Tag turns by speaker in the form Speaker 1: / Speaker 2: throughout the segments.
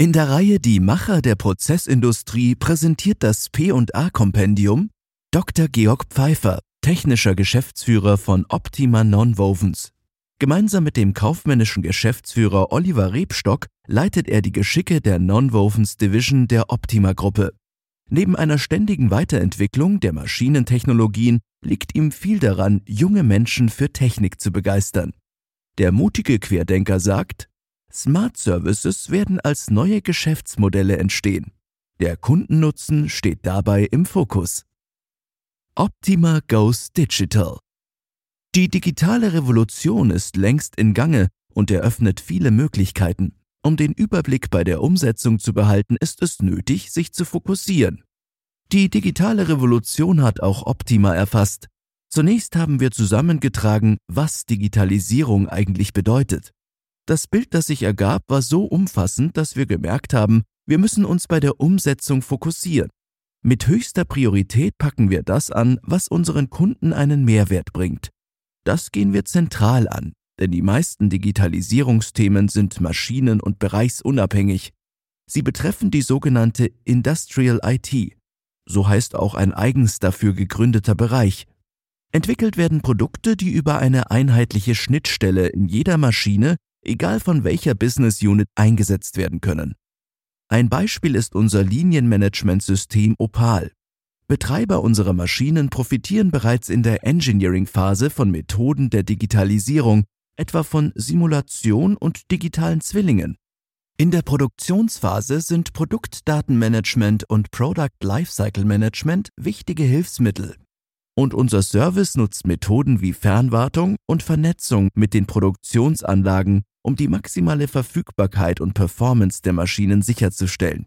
Speaker 1: In der Reihe Die Macher der Prozessindustrie präsentiert das P&A-Kompendium Dr. Georg Pfeiffer, technischer Geschäftsführer von Optima Nonwovens. Gemeinsam mit dem kaufmännischen Geschäftsführer Oliver Rebstock leitet er die Geschicke der Nonwovens Division der Optima Gruppe. Neben einer ständigen Weiterentwicklung der Maschinentechnologien liegt ihm viel daran, junge Menschen für Technik zu begeistern. Der mutige Querdenker sagt, Smart Services werden als neue Geschäftsmodelle entstehen. Der Kundennutzen steht dabei im Fokus. Optima Goes Digital. Die digitale Revolution ist längst in Gange und eröffnet viele Möglichkeiten. Um den Überblick bei der Umsetzung zu behalten, ist es nötig, sich zu fokussieren. Die digitale Revolution hat auch Optima erfasst. Zunächst haben wir zusammengetragen, was Digitalisierung eigentlich bedeutet. Das Bild, das sich ergab, war so umfassend, dass wir gemerkt haben, wir müssen uns bei der Umsetzung fokussieren. Mit höchster Priorität packen wir das an, was unseren Kunden einen Mehrwert bringt. Das gehen wir zentral an, denn die meisten Digitalisierungsthemen sind maschinen- und bereichsunabhängig. Sie betreffen die sogenannte Industrial IT. So heißt auch ein eigens dafür gegründeter Bereich. Entwickelt werden Produkte, die über eine einheitliche Schnittstelle in jeder Maschine egal von welcher Business Unit eingesetzt werden können. Ein Beispiel ist unser Linienmanagementsystem Opal. Betreiber unserer Maschinen profitieren bereits in der Engineering-Phase von Methoden der Digitalisierung, etwa von Simulation und digitalen Zwillingen. In der Produktionsphase sind Produktdatenmanagement und Product Lifecycle Management wichtige Hilfsmittel, und unser Service nutzt Methoden wie Fernwartung und Vernetzung mit den Produktionsanlagen, um die maximale Verfügbarkeit und Performance der Maschinen sicherzustellen.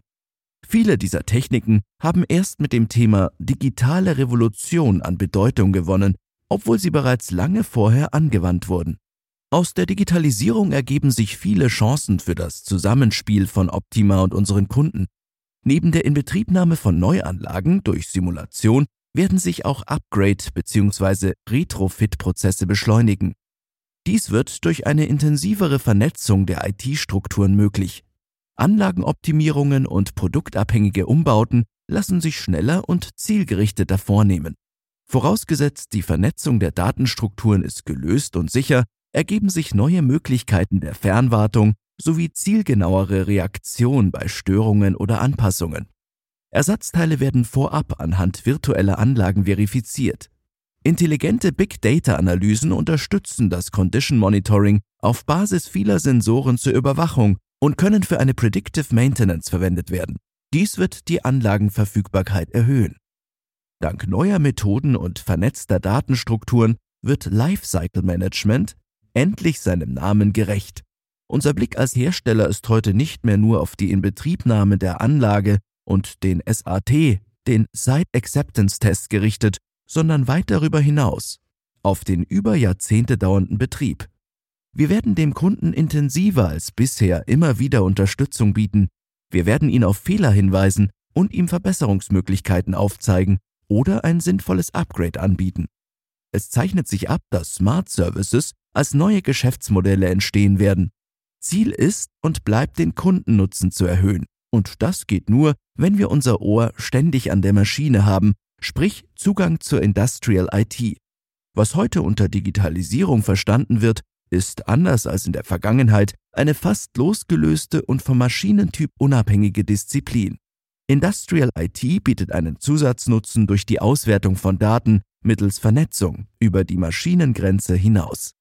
Speaker 1: Viele dieser Techniken haben erst mit dem Thema digitale Revolution an Bedeutung gewonnen, obwohl sie bereits lange vorher angewandt wurden. Aus der Digitalisierung ergeben sich viele Chancen für das Zusammenspiel von Optima und unseren Kunden. Neben der Inbetriebnahme von Neuanlagen durch Simulation werden sich auch Upgrade- bzw. Retrofit-Prozesse beschleunigen. Dies wird durch eine intensivere Vernetzung der IT-Strukturen möglich. Anlagenoptimierungen und produktabhängige Umbauten lassen sich schneller und zielgerichteter vornehmen. Vorausgesetzt, die Vernetzung der Datenstrukturen ist gelöst und sicher, ergeben sich neue Möglichkeiten der Fernwartung sowie zielgenauere Reaktion bei Störungen oder Anpassungen. Ersatzteile werden vorab anhand virtueller Anlagen verifiziert. Intelligente Big Data-Analysen unterstützen das Condition Monitoring auf Basis vieler Sensoren zur Überwachung und können für eine Predictive Maintenance verwendet werden. Dies wird die Anlagenverfügbarkeit erhöhen. Dank neuer Methoden und vernetzter Datenstrukturen wird Lifecycle Management endlich seinem Namen gerecht. Unser Blick als Hersteller ist heute nicht mehr nur auf die Inbetriebnahme der Anlage und den SAT, den Site Acceptance Test gerichtet, sondern weit darüber hinaus, auf den über Jahrzehnte dauernden Betrieb. Wir werden dem Kunden intensiver als bisher immer wieder Unterstützung bieten, wir werden ihn auf Fehler hinweisen und ihm Verbesserungsmöglichkeiten aufzeigen oder ein sinnvolles Upgrade anbieten. Es zeichnet sich ab, dass Smart Services als neue Geschäftsmodelle entstehen werden. Ziel ist und bleibt den Kundennutzen zu erhöhen. Und das geht nur, wenn wir unser Ohr ständig an der Maschine haben, sprich Zugang zur Industrial IT. Was heute unter Digitalisierung verstanden wird, ist anders als in der Vergangenheit eine fast losgelöste und vom Maschinentyp unabhängige Disziplin. Industrial IT bietet einen Zusatznutzen durch die Auswertung von Daten mittels Vernetzung über die Maschinengrenze hinaus.